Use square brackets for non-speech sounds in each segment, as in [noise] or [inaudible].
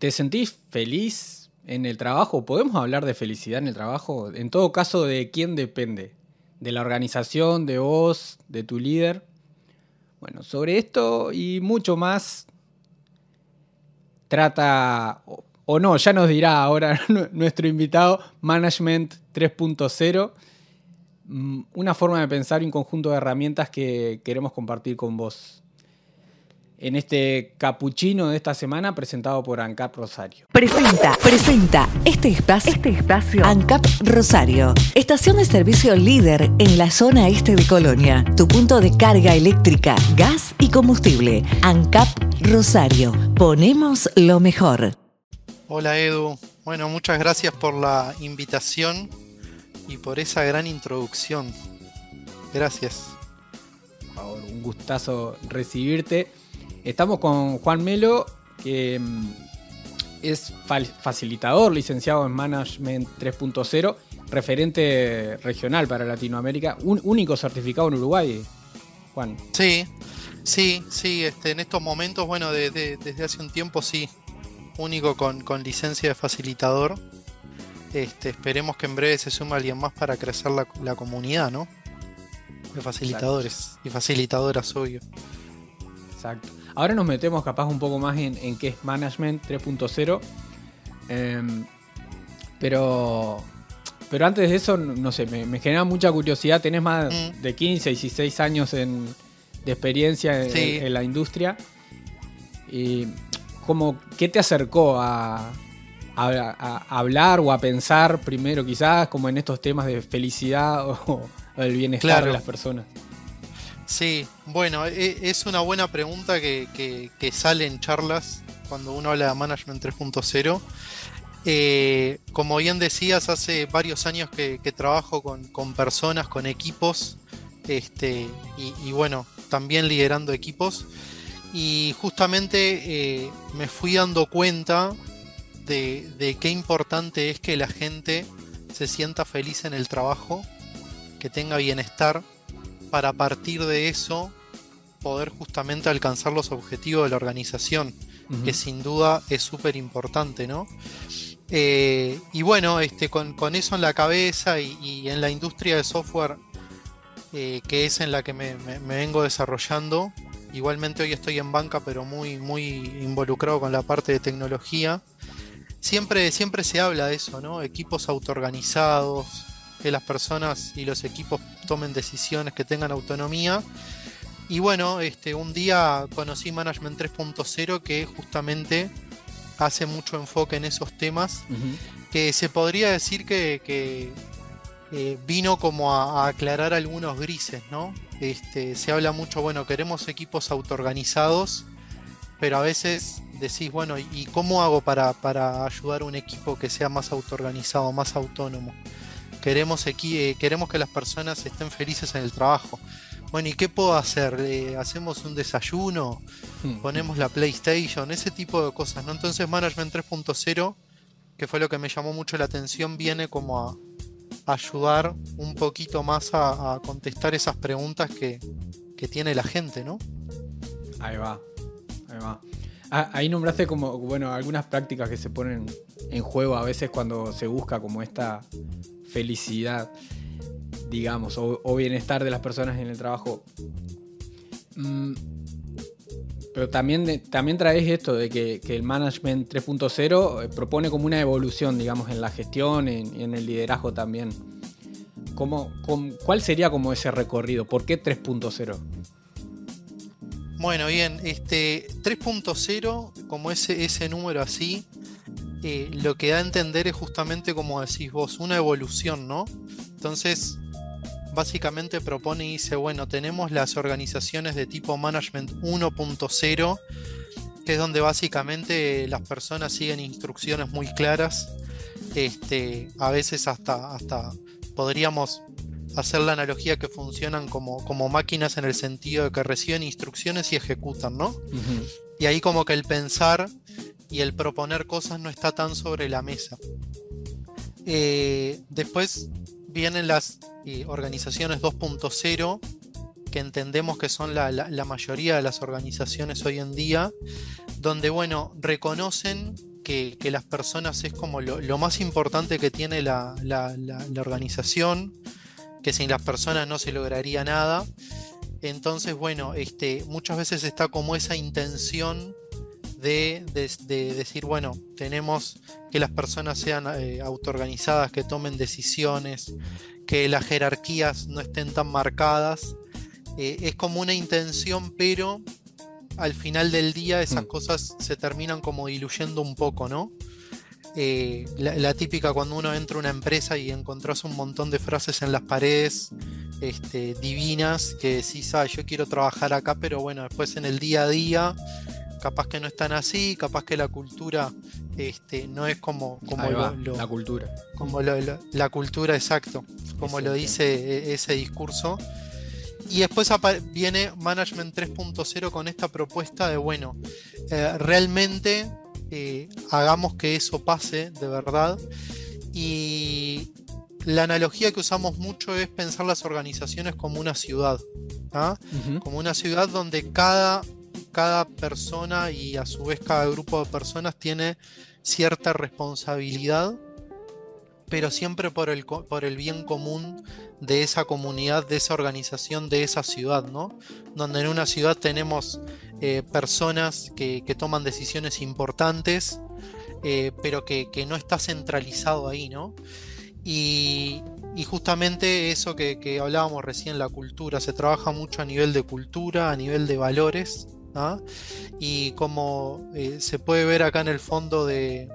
¿Te sentís feliz en el trabajo? ¿Podemos hablar de felicidad en el trabajo? En todo caso, ¿de quién depende? ¿De la organización, de vos, de tu líder? Bueno, sobre esto y mucho más trata, o no, ya nos dirá ahora [laughs] nuestro invitado, Management 3.0, mm, una forma de pensar y un conjunto de herramientas que queremos compartir con vos en este capuchino de esta semana presentado por ANCAP Rosario. Presenta, presenta este espacio, este espacio ANCAP Rosario, estación de servicio líder en la zona este de Colonia, tu punto de carga eléctrica, gas y combustible. ANCAP Rosario, ponemos lo mejor. Hola Edu, bueno, muchas gracias por la invitación y por esa gran introducción. Gracias. Por favor, un gustazo recibirte. Estamos con Juan Melo, que mm, es facilitador, licenciado en Management 3.0, referente regional para Latinoamérica, un único certificado en Uruguay, Juan. Sí, sí, sí, este, en estos momentos, bueno, desde hace un tiempo sí, único con, licencia de facilitador. Este, esperemos que en breve se sume alguien más para crecer la, comunidad, ¿no? De facilitadores y facilitadoras, obvio. Exacto. Ahora nos metemos capaz un poco más en, qué es Management 3.0. Em, pero, pero antes de eso, no sé, me, genera mucha curiosidad. Tenés más mm. de 15, 16 años de experiencia en, la industria. Y como, ¿qué te acercó a, hablar o a pensar primero quizás como en estos temas de felicidad [laughs] o, del bienestar de las personas? Sí, bueno, e, es una buena pregunta que, sale en charlas cuando uno habla de Management 3.0. Eh, como bien decías, hace varios años que, trabajo con, personas, con equipos, este, y, bueno, también liderando equipos. Y justamente eh, me fui dando cuenta de, de qué importante es que la gente se sienta feliz en el trabajo, que tenga bienestar para partir de eso poder justamente alcanzar los objetivos de la organización, que sin duda es súper importante, ¿no? Eh, y bueno, este, con, eso en la cabeza y, en la industria de software, eh, que es en la que me, vengo desarrollando, igualmente hoy estoy en banca, pero muy, muy involucrado con la parte de tecnología, siempre, siempre se habla de eso, ¿no? Equipos autoorganizados, que las personas y los equipos tomen decisiones, que tengan autonomía. Y bueno, este, un día conocí Management 3.0 que justamente hace mucho enfoque en esos temas, que se podría decir que, eh, vino como a, aclarar algunos grises, ¿no? Este, se habla mucho, bueno, queremos equipos autoorganizados, pero a veces decís, bueno, ¿y cómo hago para, para ayudar a un equipo que sea más autoorganizado, más autónomo? Queremos, eh, queremos que las personas estén felices en el trabajo. Bueno, ¿y qué puedo hacer? Eh, ¿Hacemos un desayuno? Hmm. ¿Ponemos la PlayStation? Ese tipo de cosas, ¿no? Entonces Management 3.0, que fue lo que me llamó mucho la atención, viene como a ayudar un poquito más a, contestar esas preguntas que, tiene la gente, ¿no? Ahí va, ahí va. Ah, ahí nombraste como, bueno, algunas prácticas que se ponen en juego a veces cuando se busca como esta felicidad, digamos, o, bienestar de las personas en el trabajo. Mm, pero también, también traes esto de que, el Management 3.0 eh, propone como una evolución, digamos, en la gestión y en, el liderazgo también. ¿Cómo, ¿Cuál sería como ese recorrido? ¿Por qué 3.0? Bueno, bien, este 3.0, como ese, ese número así, eh, lo que da a entender es justamente como decís vos, una evolución, ¿no? Entonces, básicamente propone y dice, bueno, tenemos las organizaciones de tipo Management 1.0, que es donde básicamente las personas siguen instrucciones muy claras. Este, a veces hasta, hasta podríamos hacer la analogía que funcionan como, como máquinas en el sentido de que reciben instrucciones y ejecutan, ¿no? Y ahí como que el pensar y el proponer cosas no está tan sobre la mesa. Eh, después vienen las eh, organizaciones 2.0, que entendemos que son la, mayoría de las organizaciones hoy en día, donde, bueno, reconocen que que, las personas es como lo, más importante que tiene la, organización, que sin las personas no se lograría nada. Entonces, bueno, este, muchas veces está como esa intención de, decir, bueno, tenemos que las personas sean eh, autoorganizadas, que tomen decisiones, que las jerarquías no estén tan marcadas. Eh, es como una intención, pero al final del día esas mm. cosas se terminan como diluyendo un poco, ¿no? Eh, la, típica cuando uno entra a una empresa y encontrás un montón de frases en las paredes este, divinas que decís, ah, yo quiero trabajar acá, pero bueno, después en el día a día, capaz que no están así, capaz que la cultura este, no es como, como la cultura. Como la cultura, exacto, como lo dice e, ese discurso. Y después viene Management 3.0 con esta propuesta de, bueno, eh, realmente eh, hagamos que eso pase de verdad. Y la analogía que usamos mucho es pensar las organizaciones como una ciudad, ¿ah? como una ciudad donde cada, cada persona y a su vez cada grupo de personas tiene cierta responsabilidad pero siempre por el, por el bien común de esa comunidad, de esa organización, de esa ciudad, ¿no? Donde en una ciudad tenemos eh, personas que, toman decisiones importantes, eh, pero que, no está centralizado ahí, ¿no? Y, justamente eso que, hablábamos recién, la cultura, se trabaja mucho a nivel de cultura, a nivel de valores, ¿ah? y como eh, se puede ver acá en el fondo de,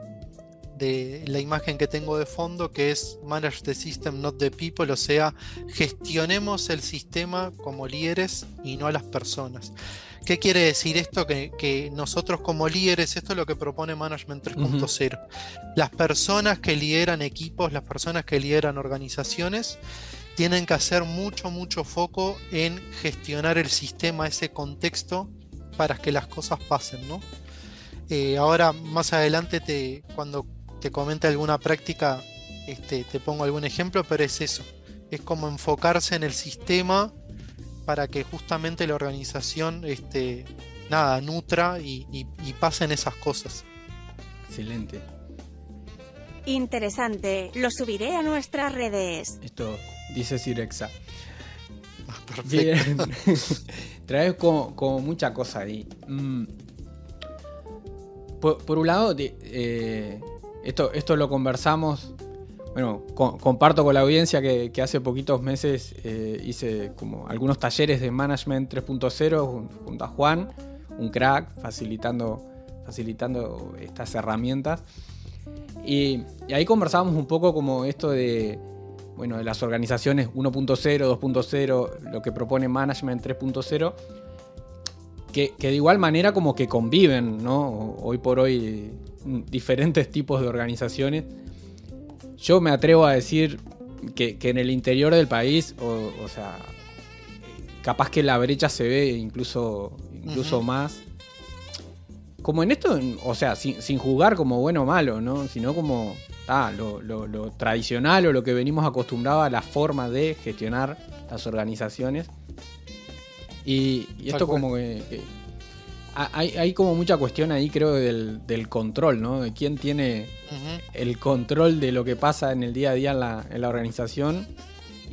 de la imagen que tengo de fondo, que es Manage the System, not the people, o sea, gestionemos el sistema como líderes y no a las personas. ¿Qué quiere decir esto? Que, nosotros como líderes, esto es lo que propone Management 3.0. Las personas que lideran equipos, las personas que lideran organizaciones, tienen que hacer mucho, mucho foco en gestionar el sistema, ese contexto, para que las cosas pasen, ¿no? Eh, ahora, más adelante, te, cuando te comente alguna práctica, este, te pongo algún ejemplo, pero es eso. Es como enfocarse en el sistema para que justamente la organización este, nada, nutra y, pasen esas cosas. Excelente. Interesante. Lo subiré a nuestras redes. Esto dice Sirexa. Ah, perfecto. [laughs] Traes como, mucha cosa ahí. Mm. Por, un lado, eh, esto, esto lo conversamos. Bueno, comparto con la audiencia que, hace poquitos meses eh, hice como algunos talleres de Management 3.0 junto a Juan, un crack, facilitando, facilitando estas herramientas. Y, ahí conversábamos un poco como esto de, bueno, de las organizaciones 1.0, 2.0, lo que propone Management 3.0, que, que, de igual manera como que conviven, ¿no? Hoy por hoy diferentes tipos de organizaciones. Yo me atrevo a decir que, en el interior del país, o, sea, capaz que la brecha se ve incluso, incluso más. Como en esto, o sea, sin, sin jugar como bueno o malo, ¿no? Sino como ah, lo, tradicional o lo que venimos acostumbrados a la forma de gestionar las organizaciones. Y, esto como que hay, como mucha cuestión ahí, creo, del, control, ¿no? De quién tiene el control de lo que pasa en el día a día en la, organización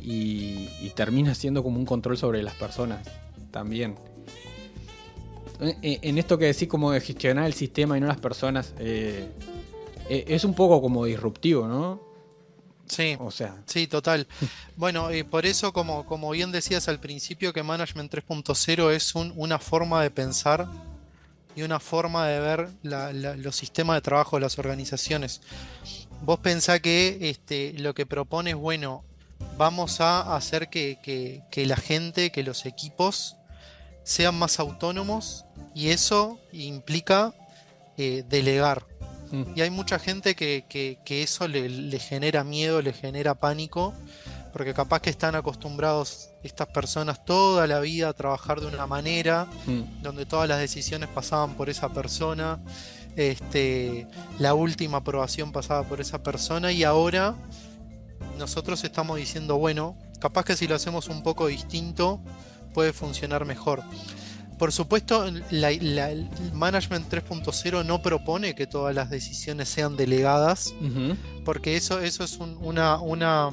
y, termina siendo como un control sobre las personas también. Eh, eh, en esto que decís como de gestionar el sistema y no las personas, eh, es un poco como disruptivo, ¿no? Sí, o sea. sí, total. [laughs] Bueno, y por eso, como, como bien decías al principio, que Management 3.0 es una forma de pensar y una forma de ver los sistemas de trabajo de las organizaciones. Vos pensás que este, lo que propone es, bueno, vamos a hacer que, la gente, que los equipos sean más autónomos y eso implica eh, delegar. Mm. Y hay mucha gente que, eso le, le, genera miedo, le genera pánico porque capaz que están acostumbrados estas personas toda la vida a trabajar de una manera, mm. donde todas las decisiones pasaban por esa persona, este, la última aprobación pasaba por esa persona y ahora nosotros estamos diciendo, bueno, capaz que si lo hacemos un poco distinto puede funcionar mejor. Por supuesto, la, el Management 3.0 no propone que todas las decisiones sean delegadas, porque eso, eso es una, una,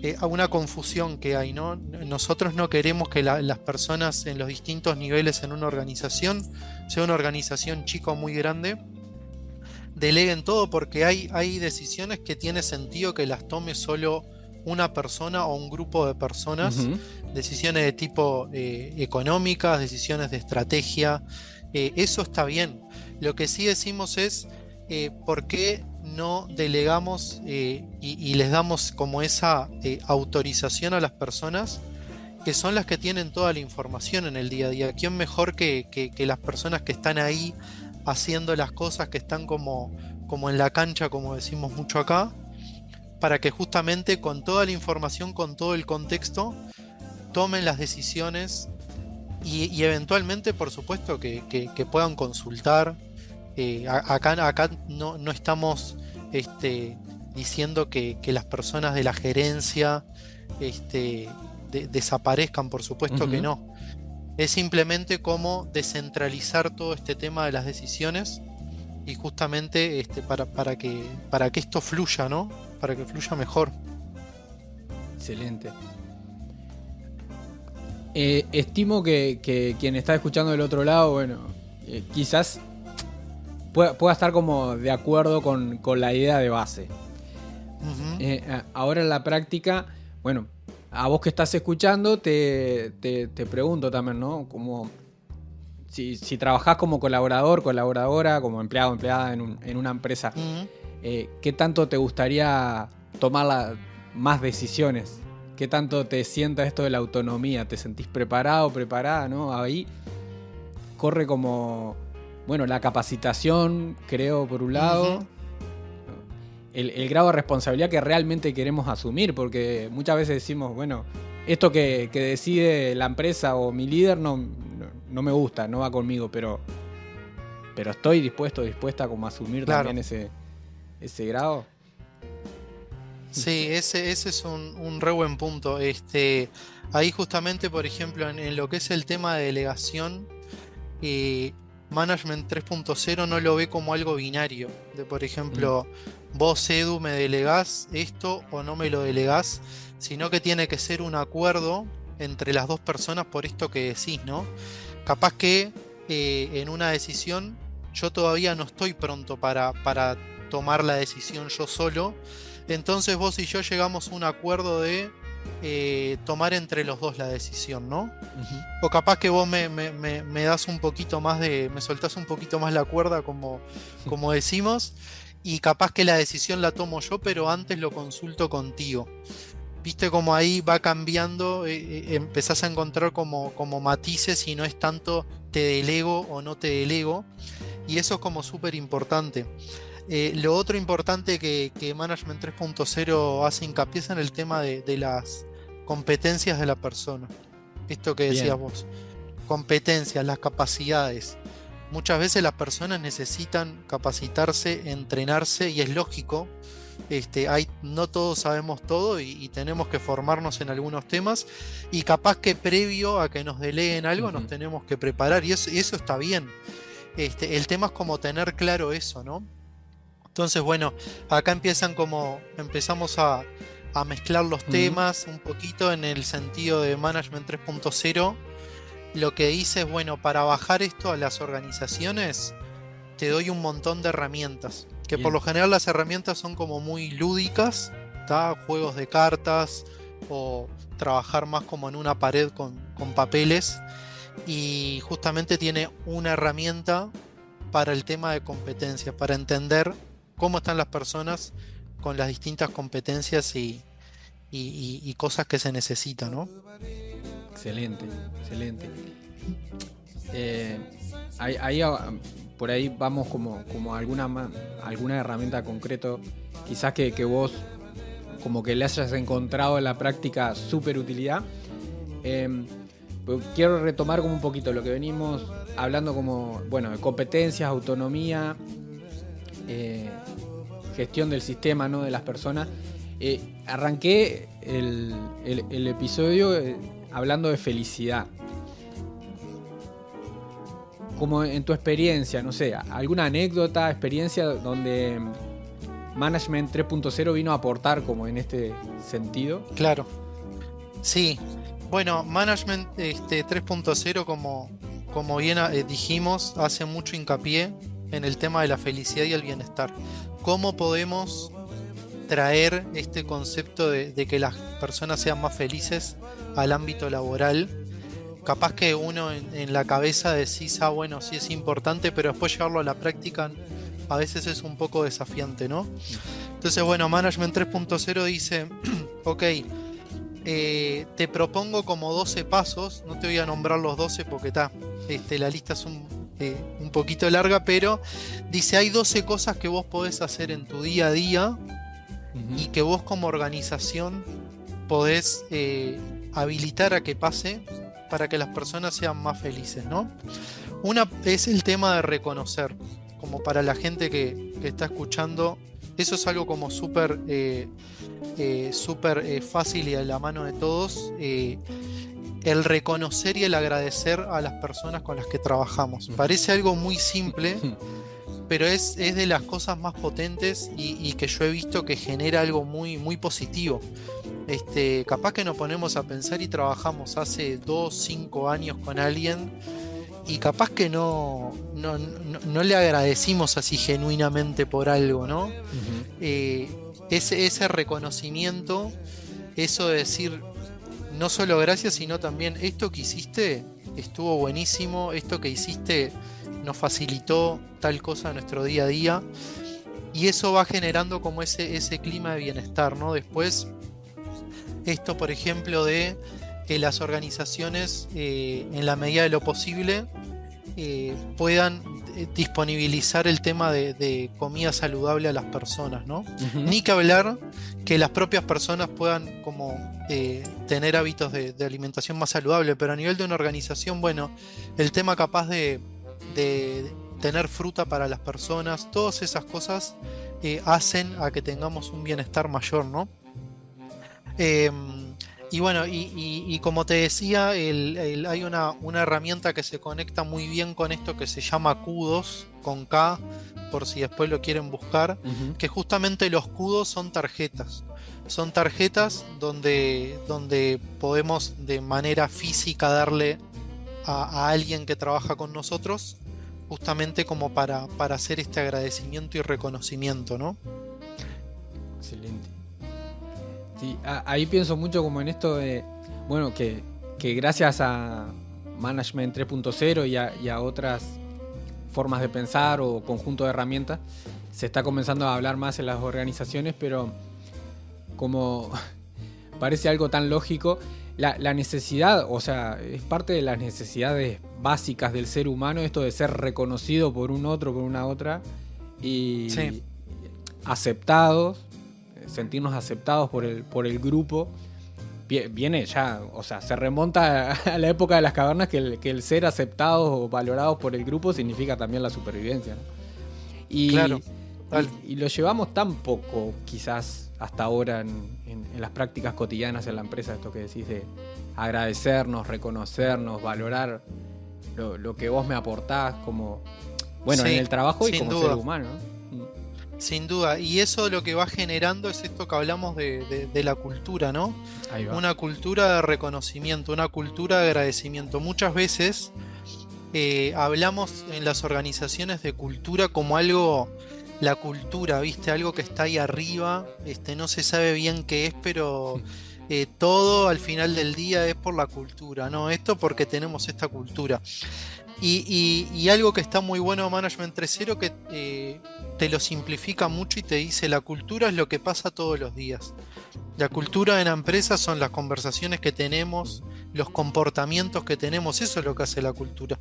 eh, una, confusión que hay. ¿no? Nosotros no queremos que las personas en los distintos niveles en una organización, sea una organización chica o muy grande, deleguen todo porque hay, hay decisiones que tiene sentido que las tome solo una persona o un grupo de personas, decisiones de tipo eh, económicas, decisiones de estrategia, eh, eso está bien. Lo que sí decimos es eh, por qué no delegamos y, les damos como esa autorización a las personas que son las que tienen toda la información en el día a día. ¿Quién mejor que, que las personas que están ahí haciendo las cosas, que están como, como en la cancha, como decimos mucho acá? Para que justamente con toda la información, con todo el contexto, tomen las decisiones y, eventualmente, por supuesto, que, puedan consultar. Eh, acá acá no, estamos este, diciendo que, las personas de la gerencia este, desaparezcan, por supuesto que no. Es simplemente como descentralizar todo este tema de las decisiones y justamente este, para, para, que, para que esto fluya, ¿no? Para que fluya mejor. Excelente. Eh, estimo que, quien está escuchando del otro lado, bueno, eh, quizás pueda, estar como de acuerdo con, la idea de base. Eh, ahora en la práctica, bueno, a vos que estás escuchando, te, te, te pregunto también, ¿no? Como si, si trabajás como colaborador, colaboradora, como empleado, empleada en, una empresa, eh, ¿qué tanto te gustaría tomar más decisiones? ¿Qué tanto te sienta esto de la autonomía? ¿Te sentís preparado, preparada? ¿no? Ahí corre como, bueno, la capacitación, creo, por un lado. el, grado de responsabilidad que realmente queremos asumir, porque muchas veces decimos, bueno, esto que, que decide la empresa o mi líder no, no me gusta, no va conmigo, pero, pero estoy dispuesto, dispuesta como a asumir también ese, ese grado. Sí, ese, ese es un, un, re buen punto. Este, ahí justamente, por ejemplo, en, lo que es el tema de delegación, eh, Management 3.0 no lo ve como algo binario. De por ejemplo, mm. vos Edu me delegás esto o no me lo delegás, sino que tiene que ser un acuerdo entre las dos personas por esto que decís, ¿no? capaz que eh, en una decisión yo todavía no estoy pronto para, para tomar la decisión yo solo. Entonces vos y yo llegamos a un acuerdo de eh, tomar entre los dos la decisión, ¿no? O capaz que vos me, me, das un poquito más de. me soltás un poquito más la cuerda, como, [laughs] como decimos, y capaz que la decisión la tomo yo, pero antes lo consulto contigo viste como ahí va cambiando, eh, eh, empezás a encontrar como, como matices y no es tanto te delego o no te delego. Y eso es como súper importante. Eh, lo otro importante que, Management 3.0 hace hincapié es en el tema de, las competencias de la persona. Esto que decías vos. Competencias, las capacidades. Muchas veces las personas necesitan capacitarse, entrenarse y es lógico este, hay, no todos sabemos todo y, tenemos que formarnos en algunos temas y capaz que previo a que nos deleguen algo nos tenemos que preparar y eso, está bien. Este, el tema es como tener claro eso, ¿no? Entonces, bueno, acá empiezan como, empezamos a, mezclar los temas un poquito en el sentido de Management 3.0. Lo que dice es, bueno, para bajar esto a las organizaciones, te doy un montón de herramientas. Que por lo general las herramientas son como muy lúdicas, juegos de cartas o trabajar más como en una pared con, papeles. Y justamente tiene una herramienta para el tema de competencias, para entender cómo están las personas con las distintas competencias y, cosas que se necesitan, ¿no? Excelente, excelente. Eh, ahí, por ahí vamos como, como alguna, alguna herramienta concreto, quizás que, vos como que le hayas encontrado en la práctica súper utilidad. Em, pues quiero retomar como un poquito lo que venimos hablando como, bueno, de competencias, autonomía, eh, gestión del sistema, ¿no? De las personas. Eh, arranqué el, episodio eh, hablando de felicidad. como en tu experiencia, no sé, alguna anécdota, experiencia donde Management 3.0 vino a aportar como en este sentido. Claro. Sí. Bueno, Management este, 3.0, como, como bien eh, dijimos, hace mucho hincapié en el tema de la felicidad y el bienestar. ¿Cómo podemos traer este concepto de, que las personas sean más felices al ámbito laboral? Capaz que uno en, la cabeza decís, ah, bueno, sí es importante, pero después llevarlo a la práctica a veces es un poco desafiante, ¿no? Entonces, bueno, Management 3.0 dice, [clears throat] ok, eh, te propongo como 12 pasos, no te voy a nombrar los 12 porque está, este, la lista es un, eh, un, poquito larga, pero dice, hay 12 cosas que vos podés hacer en tu día a día y que vos como organización podés eh, habilitar a que pase para que las personas sean más felices, ¿no? Una es el tema de reconocer, como para la gente que, que está escuchando, eso es algo como súper eh, súper eh, fácil y a la mano de todos el reconocer y el agradecer a las personas con las que trabajamos. Parece algo muy simple, [laughs] pero es, de las cosas más potentes y, que yo he visto que genera algo muy, muy positivo. Este, capaz que nos ponemos a pensar y trabajamos hace 2, 5 años con alguien y capaz que no, no, le agradecimos así genuinamente por algo, ¿no? ese, ese reconocimiento, eso de decir no solo gracias, sino también esto que hiciste estuvo buenísimo, esto que hiciste nos facilitó tal cosa en nuestro día a día. Y eso va generando como ese, ese clima de bienestar, ¿no? Después, esto, por ejemplo, de que las organizaciones, eh, en la medida de lo posible, eh, puedan disponibilizar el tema de, comida saludable a las personas, ¿no? Ni que hablar que las propias personas puedan como eh, tener hábitos de, alimentación más saludable, pero a nivel de una organización, bueno, el tema capaz de, tener fruta para las personas, todas esas cosas eh, hacen a que tengamos un bienestar mayor, ¿no? Em, y bueno, y, como te decía, hay una, herramienta que se conecta muy bien con esto que se llama CUDOS, con K, por si después lo quieren buscar, que justamente los CUDOS son tarjetas. Son tarjetas donde, donde podemos de manera física darle a, alguien que trabaja con nosotros, justamente como para, para hacer este agradecimiento y reconocimiento, ¿no? Excelente. Sí, ahí pienso mucho como en esto de, bueno, que, gracias a Management 3.0 y, y, a otras formas de pensar o conjunto de herramientas, se está comenzando a hablar más en las organizaciones, pero como [laughs] parece algo tan lógico, la, necesidad, o sea, es parte de las necesidades básicas del ser humano, esto de ser reconocido por un otro, por una otra, y aceptados sentirnos aceptados por el, por el grupo, viene ya, o sea, se remonta [laughs] a la época de las cavernas que el, que el ser aceptados o valorados por el grupo significa también la supervivencia. Y, claro. Y, lo llevamos tan poco, quizás, hasta ahora en, las prácticas cotidianas en la empresa, esto que decís de agradecernos, reconocernos, valorar lo, que vos me aportás como, bueno, en el trabajo y como ser humano. Sin duda, y eso lo que va generando es esto que hablamos de, la cultura, ¿no? Una cultura de reconocimiento, una cultura de agradecimiento. Muchas veces eh, hablamos en las organizaciones de cultura como algo, la cultura, ¿viste? Algo que está ahí arriba, este, no se sabe bien qué es, pero [laughs] eh, todo al final del día es por la cultura, ¿no? Esto porque tenemos esta cultura. Y, algo que está muy bueno Management 3.0 que eh, te lo simplifica mucho y te dice la cultura es lo que pasa todos los días. La cultura en la empresa son las conversaciones que tenemos, los comportamientos que tenemos, eso es lo que hace la cultura.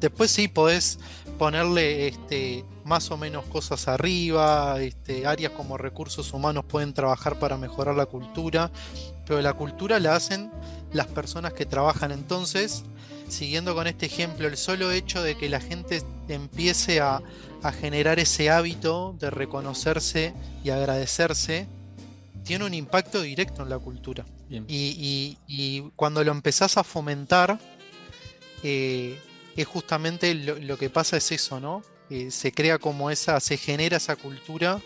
Después sí podés ponerle este, más o menos cosas arriba, este, áreas como recursos humanos pueden trabajar para mejorar la cultura, pero la cultura la hacen las personas que trabajan entonces siguiendo con este ejemplo, el solo hecho de que la gente empiece a, generar ese hábito de reconocerse y agradecerse, tiene un impacto directo en la cultura. Y, cuando lo empezás a fomentar, eh, es justamente lo, que pasa es eso, ¿no? Eh, se crea como esa, se genera esa cultura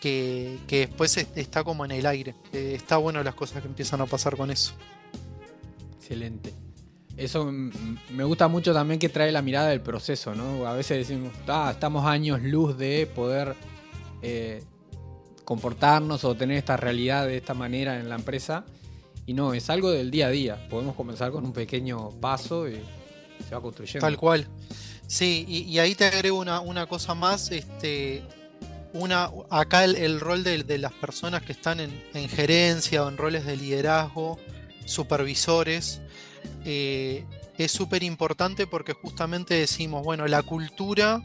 que, después está como en el aire. Eh, está bueno las cosas que empiezan a pasar con eso. Excelente. Eso me gusta mucho también que trae la mirada del proceso, ¿no? A veces decimos, ah, estamos años luz de poder eh, comportarnos o tener esta realidad de esta manera en la empresa. Y no, es algo del día a día. Podemos comenzar con un pequeño paso y se va construyendo. Tal cual. Sí, y, ahí te agrego una, una, cosa más. Este, una, acá el, rol de, las personas que están en, gerencia o en roles de liderazgo, supervisores, eh, es súper importante porque justamente decimos, bueno, la cultura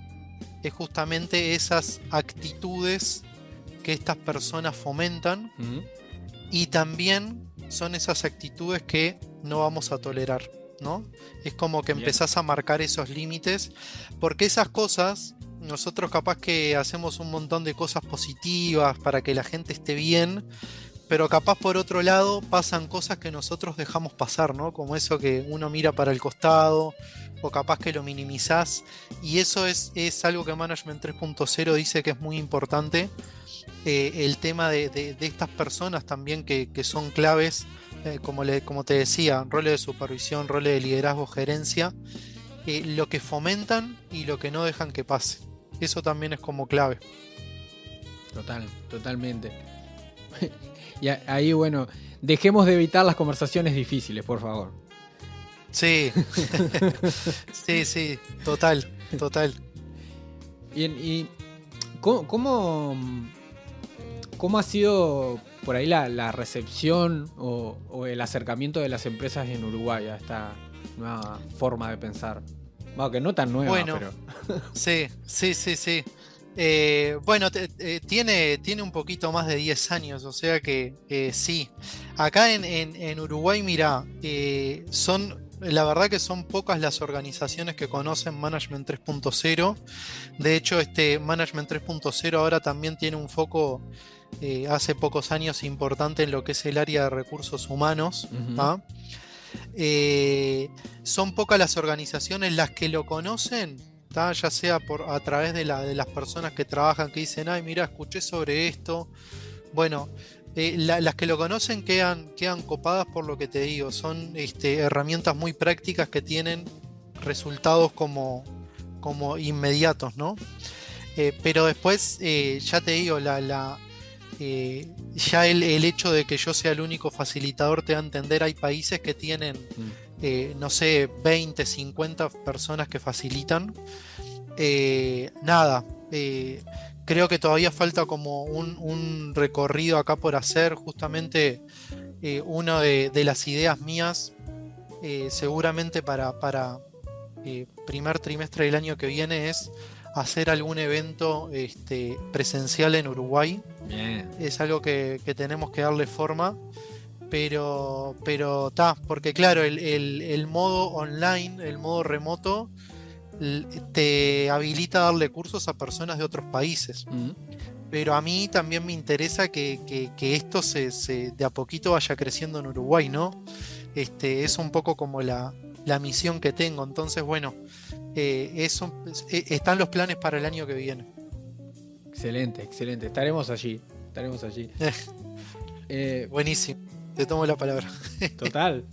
es justamente esas actitudes que estas personas fomentan y también son esas actitudes que no vamos a tolerar. ¿no? Es como que empezás a marcar esos límites, porque esas cosas, nosotros capaz que hacemos un montón de cosas positivas para que la gente esté bien, pero capaz por otro lado pasan cosas que nosotros dejamos pasar, ¿no? Como eso que uno mira para el costado, o capaz que lo minimizás, y eso es, es algo que Management 3.0 dice que es muy importante. Eh, el tema de, estas personas también que, que son claves eh, como, le, como te decía, roles de supervisión, roles de liderazgo, gerencia, eh, lo que fomentan y lo que no dejan que pase. Eso también es como clave. Total, totalmente. Y ahí, bueno, dejemos de evitar las conversaciones difíciles, por favor. Sí, [laughs] sí, sí, total, total. Bien, ¿y cómo, cómo ha sido por ahí la, recepción o, el acercamiento de las empresas en Uruguay a esta nueva forma de pensar. Bueno, que no tan nueva, bueno, pero. sí, sí, sí, sí. Eh, bueno, eh, tiene, tiene un poquito más de 10 años, o sea que eh, sí. Acá en, Uruguay, mira, son, la verdad que son pocas las organizaciones que conocen Management 3.0. De hecho, este Management 3.0 ahora también tiene un foco eh, hace pocos años importante en lo que es el área de recursos humanos. ¿ah? Eh, son pocas las organizaciones las que lo conocen, ya sea por, a través de, las personas que trabajan, que dicen, ay, mira, escuché sobre esto. Bueno, eh, las que lo conocen quedan, quedan copadas por lo que te digo. Son este, herramientas muy prácticas que tienen resultados como, como inmediatos, ¿no? pero después, ya te digo, la, eh, ya el, hecho de que yo sea el único facilitador te da a entender, hay países que tienen, mm. Eh, no sé, 20, 50 personas que facilitan. Eh, nada, creo que todavía falta como un, recorrido acá por hacer. Justamente una de, las ideas mías, seguramente para, para primer trimestre del año que viene, es hacer algún evento este, presencial en Uruguay. Es algo que, tenemos que darle forma. Pero, pero está, porque claro, el, modo online, el modo remoto, te habilita a darle cursos a personas de otros países. Mm. Pero a mí también me interesa que, esto se, de a poquito vaya creciendo en Uruguay, ¿no? Este, es un poco como la, la misión que tengo. Entonces, bueno, eh, eh, están los planes para el año que viene. Excelente, excelente. Estaremos allí. Estaremos allí. [laughs] Eh, Buenísimo. Te tomo la palabra. [laughs] Total.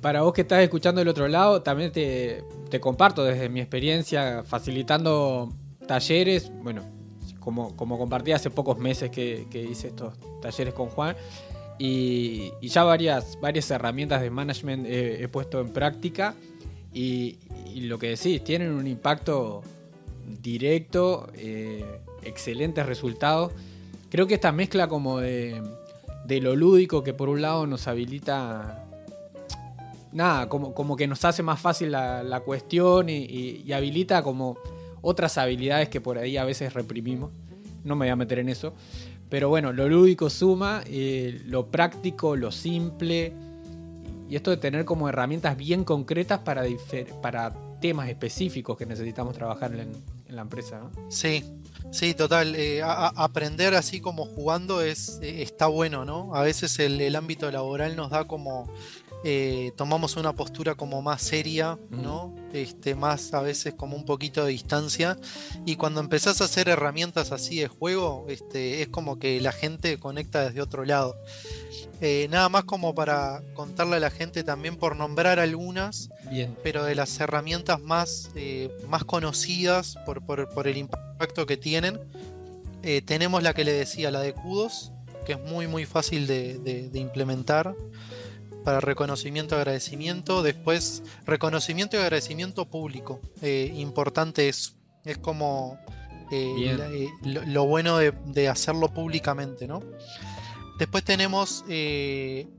Para vos que estás escuchando del otro lado, también te, comparto desde mi experiencia facilitando talleres. Bueno, como, compartí hace pocos meses que, hice estos talleres con Juan. Y, ya varias, varias herramientas de management he puesto en práctica. Y, lo que decís, tienen un impacto directo, eh, excelentes resultados. Creo que esta mezcla como de, lo lúdico que por un lado nos habilita, nada, como, como que nos hace más fácil la, cuestión y, habilita como otras habilidades que por ahí a veces reprimimos. No me voy a meter en eso. Pero bueno, lo lúdico suma, eh, lo práctico, lo simple y esto de tener como herramientas bien concretas para, para temas específicos que necesitamos trabajar en, la empresa. ¿no? Sí, sí, total. Eh, aprender así como jugando es, eh, está bueno, ¿no? A veces el, ámbito laboral nos da como eh, tomamos una postura como más seria, ¿no? Este, más a veces como un poquito de distancia. Y cuando empezás a hacer herramientas así de juego, este, es como que la gente conecta desde otro lado. Eh, nada más como para contarle a la gente también por nombrar algunas, Bien. pero de las herramientas más, eh, más conocidas por, por- por el impacto que tienen. eh, tenemos la que le decía, la de Kudos, que es muy muy fácil de, de- de implementar para reconocimiento y agradecimiento. Después, reconocimiento y agradecimiento público. eh, importante es, es como eh, la- eh, lo, lo bueno de, de hacerlo públicamente, ¿no? Después tenemos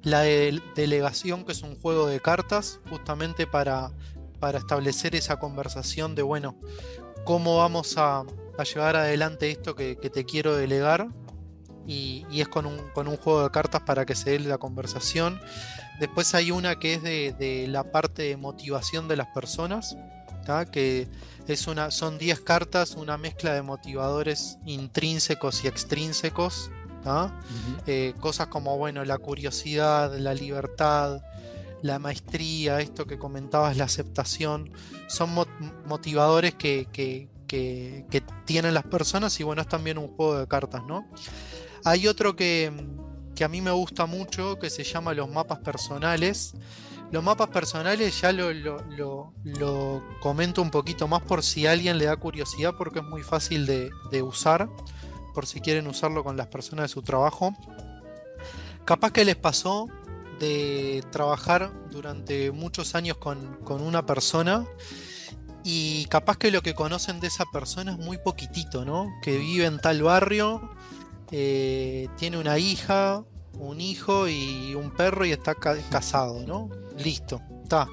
la de delegación, que es un juego de cartas, justamente para, para establecer esa conversación de, bueno, cómo vamos a, a llevar adelante esto que, que te quiero delegar. Y, y es con un, con un juego de cartas para que se dé la conversación. Después hay una que es de, de la parte de motivación de las personas, ¿tá? que es una, son 10 cartas, una mezcla de motivadores intrínsecos y extrínsecos. Eh, cosas como bueno, la curiosidad, la libertad, la maestría, esto que comentabas, la aceptación, son mo- motivadores que, que- que- tienen las personas y bueno, es también un juego de cartas, ¿no? Hay otro que, que a mí me gusta mucho que se llama los mapas personales. Los mapas personales ya lo, lo- lo- lo comento un poquito más por si a alguien le da curiosidad porque es muy fácil de, de usar, por si quieren usarlo con las personas de su trabajo. Capaz que les pasó de trabajar durante muchos años con, con una persona y capaz que lo que conocen de esa persona es muy poquitito, ¿no? Que vive en tal barrio, eh, tiene una hija, un hijo y un perro y está ca- casado, ¿no? Listo, está.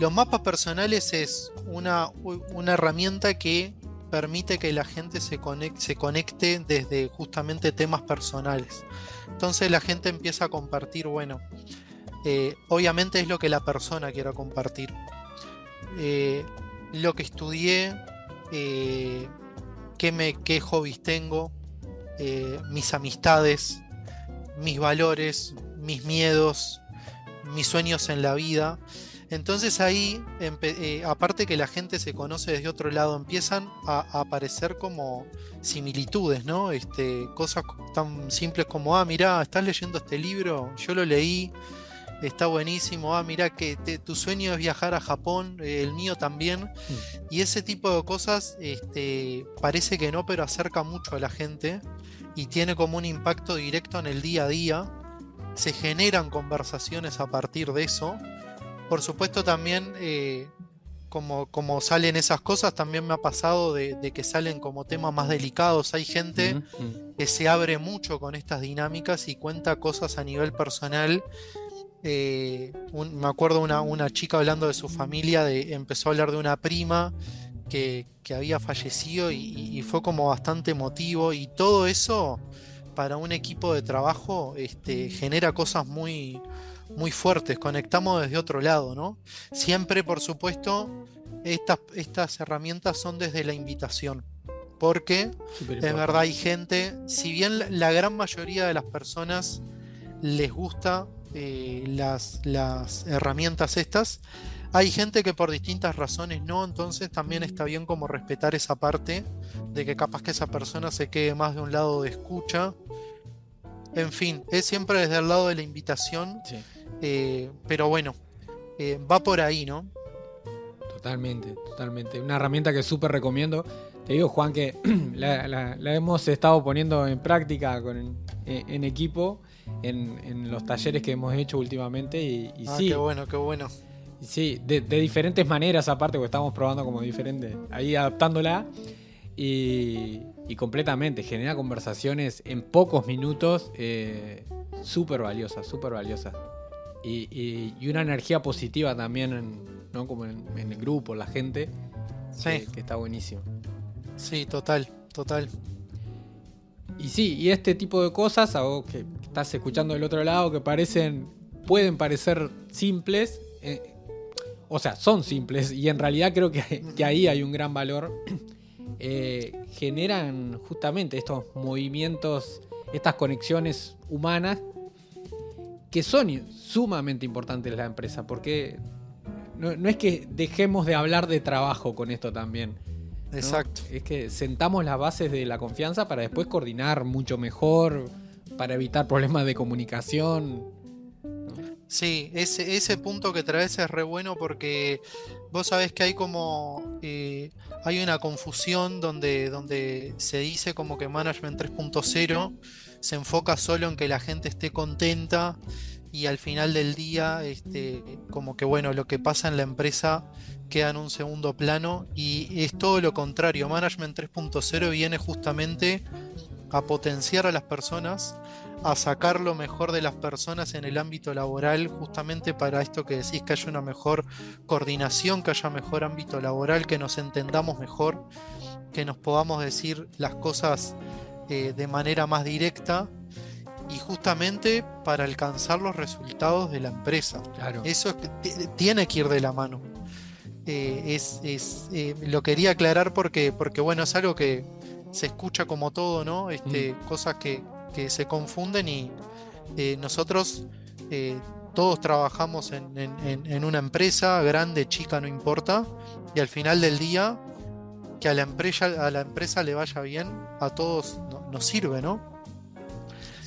Los mapas personales es una, una herramienta que permite que la gente se conecte, se conecte desde justamente temas personales. Entonces la gente empieza a compartir, bueno, eh, obviamente es lo que la persona quiera compartir. Eh, lo que estudié, eh, qué, me, qué hobbies tengo, eh, mis amistades, mis valores, mis miedos, mis sueños en la vida. Entonces ahí, eh, aparte que la gente se conoce desde otro lado, empiezan a, a aparecer como similitudes, ¿no? Este, cosas tan simples como, ah, mirá, estás leyendo este libro, yo lo leí, está buenísimo, ah, mirá que te- tu sueño es viajar a Japón, eh, el mío también, y ese tipo de cosas este, parece que no, pero acerca mucho a la gente y tiene como un impacto directo en el día a día, se generan conversaciones a partir de eso, por supuesto también... eh, como, como salen esas cosas, también me ha pasado de, de que salen como temas más delicados. Hay gente Ujú, ujú. que se abre mucho con estas dinámicas y cuenta cosas a nivel personal. Eh, un- me acuerdo una, una chica hablando de su familia, de, empezó a hablar de una prima que, que había fallecido y, y fue como bastante emotivo. Y todo eso para un equipo de trabajo este, genera cosas muy, muy fuertes, conectamos desde otro lado, ¿no? Siempre, por supuesto, estas, estas herramientas son desde la invitación, porque es verdad, hay gente, si bien la gran mayoría de las personas les gusta eh, las, las herramientas estas, hay gente que por distintas razones no, entonces también está bien como respetar esa parte de que capaz que esa persona se quede más de un lado de escucha. En fin, es siempre desde el lado de la invitación, Sí, eh, pero bueno, eh, va por ahí, ¿no? Totalmente, totalmente. Una herramienta que súper recomiendo. Te digo, Juan, que [clears throat] la, la- la hemos estado poniendo en práctica con, en, en equipo en, en los talleres que hemos hecho últimamente y, y Ah, sí, qué bueno, qué bueno. sí, de, de diferentes maneras aparte, porque estamos probando como diferente, ahí adaptándola y, y completamente genera conversaciones en pocos minutos eh, súper valiosas, súper valiosas. Y, y- y una energía positiva también, en, ¿no? como en, en el grupo, la gente, Sí, que, que está buenísimo. sí, total, total. Y sí, y este tipo de cosas, a vos que estás escuchando del otro lado, que parecen, pueden parecer simples, eh, o sea, son simples, y en realidad creo que, que ahí hay un gran valor, [clears throat] eh, generan justamente estos movimientos, estas conexiones humanas que son sumamente importantes en la empresa, porque no, no, es que dejemos de hablar de trabajo con esto también. ¿no? Exacto. Es que sentamos las bases de la confianza para después coordinar mucho mejor, para evitar problemas de comunicación. Sí, ese, ese punto que traes es re bueno porque vos sabés que hay como eh, hay una confusión donde, donde se dice como que Management 3.0 se enfoca solo en que la gente esté contenta y al final del día este, como que bueno lo que pasa en la empresa queda en un segundo plano y es todo lo contrario. Management 3.0 viene justamente a potenciar a las personas a sacar lo mejor de las personas en el ámbito laboral, justamente para esto que decís, que haya una mejor coordinación, que haya mejor ámbito laboral, que nos entendamos mejor, que nos podamos decir las cosas eh, de manera más directa y justamente para alcanzar los resultados de la empresa. Claro. Eso tiene que ir de la mano. Eh, es, es eh, lo quería aclarar porque, porque, bueno, es algo que se escucha como todo, ¿no? Este, mm. Cosas que, que se confunden y eh, nosotros eh, todos trabajamos en, en, en, una empresa, grande, chica, no importa, y al final del día, que a la empresa, a la empresa le vaya bien, a todos no, nos sirve, ¿no?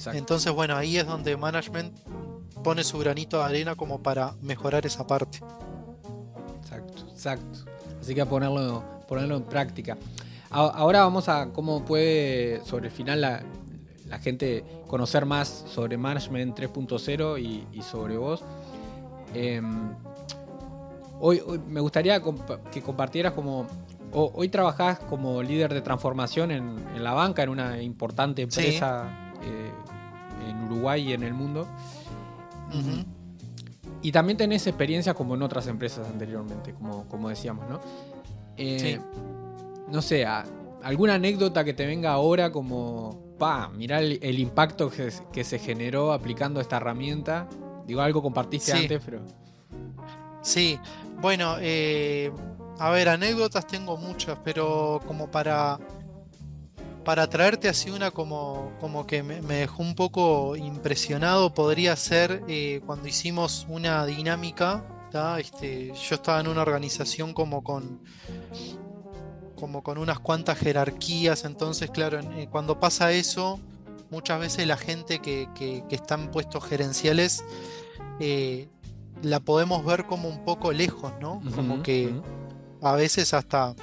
Exacto. Entonces, bueno, ahí es donde management pone su granito de arena como para mejorar esa parte. Exacto, exacto. Así que a ponerlo, ponerlo en práctica. Ahora vamos a cómo puede, sobre el final, la, la gente conocer más sobre Management 3.0 y, y, sobre vos. Eh, hoy, hoy, me gustaría que compartieras como... Hoy trabajás como líder de transformación en, en, la banca, en una importante empresa sí. eh, en Uruguay y en el mundo. Uh -huh. Y también tenés experiencia como en otras empresas anteriormente, como, como decíamos, ¿no? Eh, sí. No sé, alguna anécdota que te venga ahora como pa, mirá el, el impacto que, que, se generó aplicando esta herramienta. Digo, algo compartiste sí. antes, pero. Sí, bueno, eh, a ver, anécdotas tengo muchas, pero como para. Para traerte así una como, como que me, me dejó un poco impresionado, podría ser eh, cuando hicimos una dinámica. Este, yo estaba en una organización como con como con unas cuantas jerarquías, entonces claro, eh, cuando pasa eso, muchas veces la gente que, que, que está en puestos gerenciales eh, la podemos ver como un poco lejos, ¿no? Uh -huh, como que uh -huh. a veces hasta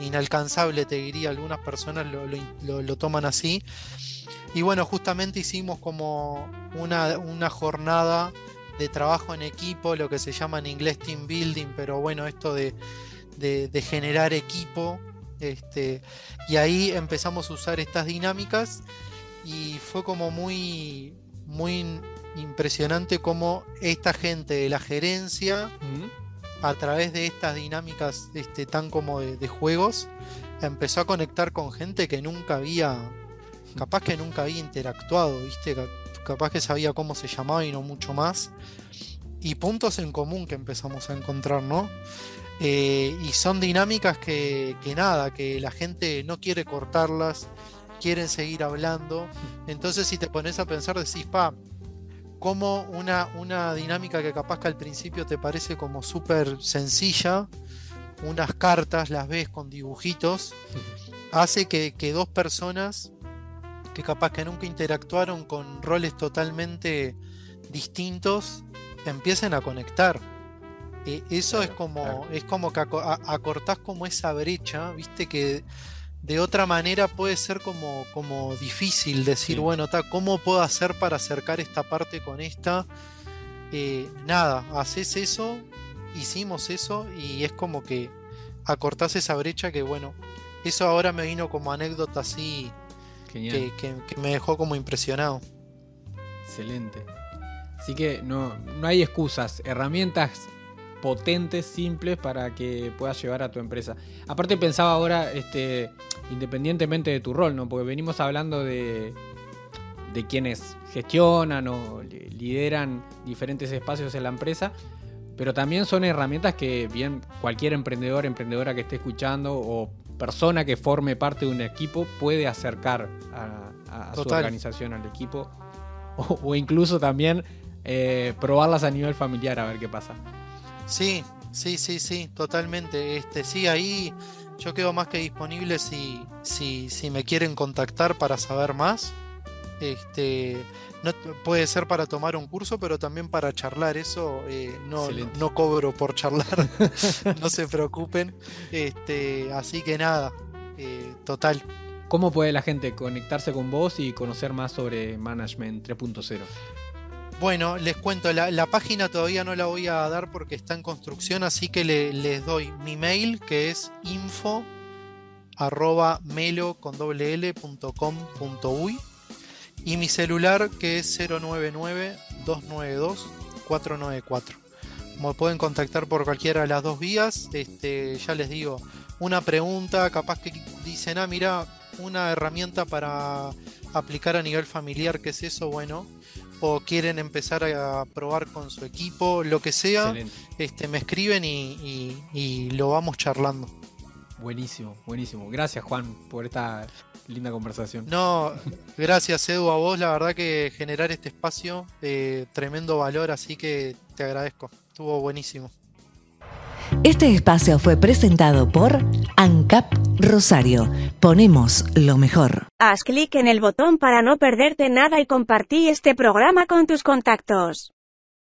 inalcanzable, te diría, algunas personas lo, lo, toman así. Y bueno, justamente hicimos como una, una jornada de trabajo en equipo, lo que se llama en inglés team building, pero bueno, esto de, de, generar equipo este, y ahí empezamos a usar estas dinámicas y fue como muy, muy impresionante como esta gente de la gerencia. A través de estas dinámicas este, tan como de, juegos, empezó a conectar con gente que nunca había, capaz que nunca había interactuado, ¿viste? capaz que sabía cómo se llamaba y no mucho más. Y puntos en común que empezamos a encontrar, ¿no? Eh, y son dinámicas que, que, nada, que la gente no quiere cortarlas, quieren seguir hablando. Entonces si te pones a pensar, decís, pa, como una, una dinámica que capaz que al principio te parece como súper sencilla, unas cartas las ves con dibujitos, hace que, que dos personas que capaz que nunca interactuaron con roles totalmente distintos, empiecen a conectar. Eh, eso claro, es como claro. es como que acortás como esa brecha, viste que de otra manera puede ser como, como difícil decir, sí. bueno, ta, ¿cómo puedo hacer para acercar esta parte con esta? Eh, nada, haces eso, hicimos eso y es como que acortás esa brecha que bueno, eso ahora me vino como anécdota así que, que, que, me dejó como impresionado. Excelente. Así que no, no hay excusas, herramientas potentes, simples para que puedas llevar a tu empresa. Aparte pensaba ahora, este, independientemente de tu rol, ¿no? Porque venimos hablando de, de quienes gestionan o lideran diferentes espacios en la empresa, pero también son herramientas que bien cualquier emprendedor, emprendedora que esté escuchando o persona que forme parte de un equipo puede acercar a, a su organización, al equipo, [laughs] o, o incluso también eh, probarlas a nivel familiar a ver qué pasa. Sí, sí, sí, sí, totalmente. Este, sí, ahí yo quedo más que disponible si, si, si me quieren contactar para saber más. Este, no, puede ser para tomar un curso, pero también para charlar. Eso eh, no, no, cobro por charlar, [laughs] [laughs] no se preocupen. Este, así que nada, eh, total. ¿Cómo puede la gente conectarse con vos y conocer más sobre Management 3.0? Bueno, les cuento, la, página todavía no la voy a dar porque está en construcción, así que les doy mi mail que es info arroba con doble com punto y mi celular que es 099-292-494. Me pueden contactar por cualquiera de las dos vías. Este, ya les digo, una pregunta, capaz que dicen, ah, mira, una herramienta para aplicar a nivel familiar, ¿qué es eso? Bueno, o quieren empezar a probar con su equipo, lo que sea, este, me escriben y, lo vamos charlando. Buenísimo, buenísimo. Gracias Juan por esta linda conversación. No, gracias Edu a vos, la verdad que generar este espacio, de tremendo valor, así que te agradezco. Estuvo buenísimo. Este espacio fue presentado por ANCAP Rosario. Ponemos lo mejor. Haz clic en el botón para no perderte nada y compartí este programa con tus contactos.